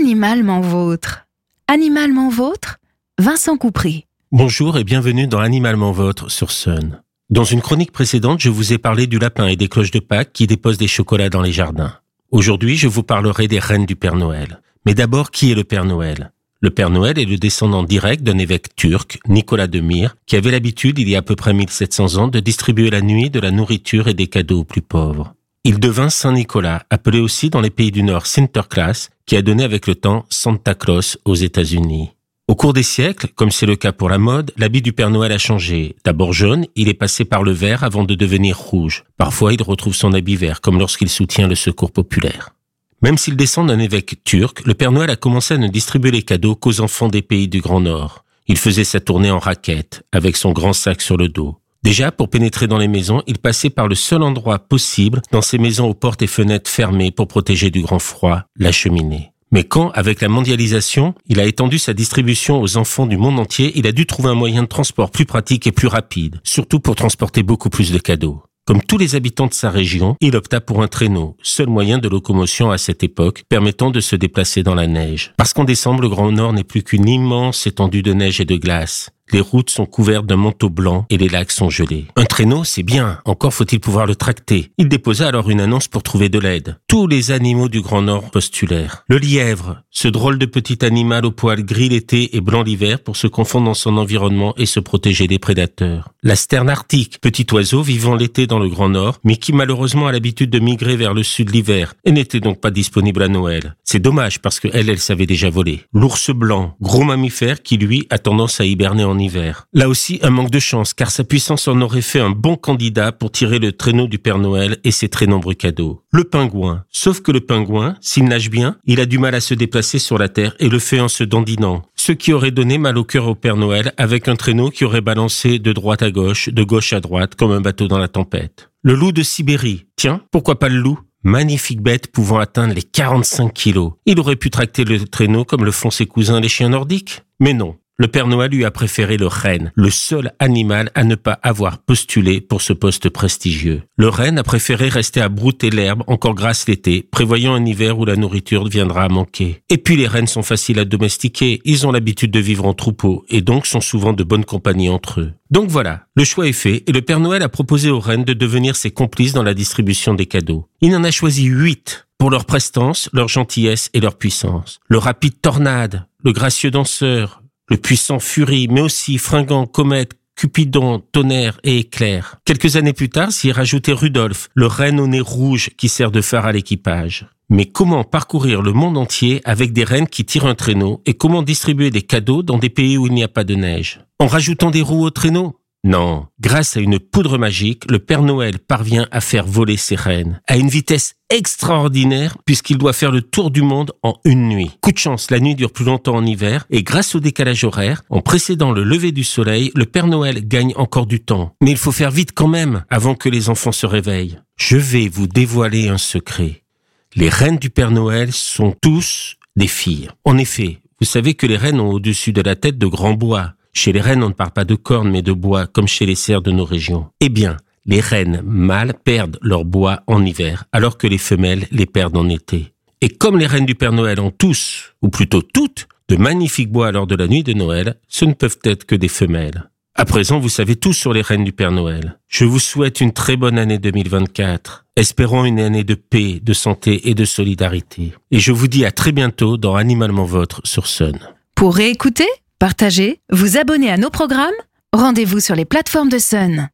Animalement vôtre. Animalement vôtre, Vincent Coupry. Bonjour et bienvenue dans Animalement Vôtre sur Sun. Dans une chronique précédente, je vous ai parlé du lapin et des cloches de Pâques qui déposent des chocolats dans les jardins. Aujourd'hui, je vous parlerai des reines du Père Noël. Mais d'abord, qui est le Père Noël? Le Père Noël est le descendant direct d'un évêque turc, Nicolas de Myre, qui avait l'habitude, il y a à peu près 1700 ans, de distribuer la nuit de la nourriture et des cadeaux aux plus pauvres. Il devint Saint Nicolas, appelé aussi dans les pays du Nord Sinterklaas, qui a donné avec le temps Santa Claus aux États-Unis. Au cours des siècles, comme c'est le cas pour la mode, l'habit du Père Noël a changé. D'abord jaune, il est passé par le vert avant de devenir rouge. Parfois, il retrouve son habit vert, comme lorsqu'il soutient le secours populaire. Même s'il descend d'un évêque turc, le Père Noël a commencé à ne distribuer les cadeaux qu'aux enfants des pays du Grand Nord. Il faisait sa tournée en raquette, avec son grand sac sur le dos. Déjà, pour pénétrer dans les maisons, il passait par le seul endroit possible dans ces maisons aux portes et fenêtres fermées pour protéger du grand froid, la cheminée. Mais quand, avec la mondialisation, il a étendu sa distribution aux enfants du monde entier, il a dû trouver un moyen de transport plus pratique et plus rapide, surtout pour transporter beaucoup plus de cadeaux. Comme tous les habitants de sa région, il opta pour un traîneau, seul moyen de locomotion à cette époque, permettant de se déplacer dans la neige. Parce qu'en décembre, le Grand Nord n'est plus qu'une immense étendue de neige et de glace. Les routes sont couvertes d'un manteau blanc et les lacs sont gelés. Un traîneau, c'est bien, encore faut-il pouvoir le tracter. Il déposa alors une annonce pour trouver de l'aide. Tous les animaux du Grand Nord postulèrent. Le lièvre, ce drôle de petit animal au poil gris l'été et blanc l'hiver pour se confondre dans son environnement et se protéger des prédateurs. La sterne arctique, petit oiseau vivant l'été dans le Grand Nord, mais qui malheureusement a l'habitude de migrer vers le sud l'hiver et n'était donc pas disponible à Noël. C'est dommage parce que elle, elle savait déjà voler. L'ours blanc, gros mammifère qui lui a tendance à hiberner en Là aussi, un manque de chance, car sa puissance en aurait fait un bon candidat pour tirer le traîneau du Père Noël et ses très nombreux cadeaux. Le pingouin. Sauf que le pingouin, s'il nage bien, il a du mal à se déplacer sur la terre et le fait en se dandinant. Ce qui aurait donné mal au cœur au Père Noël avec un traîneau qui aurait balancé de droite à gauche, de gauche à droite, comme un bateau dans la tempête. Le loup de Sibérie. Tiens, pourquoi pas le loup? Magnifique bête pouvant atteindre les 45 kilos. Il aurait pu tracter le traîneau comme le font ses cousins les chiens nordiques. Mais non. Le Père Noël lui a préféré le renne, le seul animal à ne pas avoir postulé pour ce poste prestigieux. Le renne a préféré rester à brouter l'herbe encore grasse l'été, prévoyant un hiver où la nourriture viendra à manquer. Et puis les rennes sont faciles à domestiquer, ils ont l'habitude de vivre en troupeau et donc sont souvent de bonne compagnie entre eux. Donc voilà, le choix est fait et le Père Noël a proposé aux rennes de devenir ses complices dans la distribution des cadeaux. Il en a choisi huit pour leur prestance, leur gentillesse et leur puissance. Le rapide tornade, le gracieux danseur, le puissant Furie, mais aussi Fringant, Comète, Cupidon, Tonnerre et Éclair. Quelques années plus tard, s'y rajoutait Rudolf, le renne au nez rouge qui sert de phare à l'équipage. Mais comment parcourir le monde entier avec des rennes qui tirent un traîneau et comment distribuer des cadeaux dans des pays où il n'y a pas de neige? En rajoutant des roues au traîneau? Non, grâce à une poudre magique, le Père Noël parvient à faire voler ses rennes à une vitesse extraordinaire puisqu'il doit faire le tour du monde en une nuit. Coup de chance, la nuit dure plus longtemps en hiver et grâce au décalage horaire, en précédant le lever du soleil, le Père Noël gagne encore du temps. Mais il faut faire vite quand même avant que les enfants se réveillent. Je vais vous dévoiler un secret. Les reines du Père Noël sont tous des filles. En effet, vous savez que les reines ont au-dessus de la tête de grands bois chez les rennes, on ne parle pas de cornes, mais de bois, comme chez les cerfs de nos régions. Eh bien, les rennes mâles perdent leur bois en hiver, alors que les femelles les perdent en été. Et comme les reines du Père Noël ont tous, ou plutôt toutes, de magnifiques bois lors de la nuit de Noël, ce ne peuvent être que des femelles. À présent, vous savez tout sur les reines du Père Noël. Je vous souhaite une très bonne année 2024. Espérons une année de paix, de santé et de solidarité. Et je vous dis à très bientôt dans Animalement Votre sur Sun. Pour réécouter, partager, vous abonner à nos programmes, rendez-vous sur les plateformes de Sun.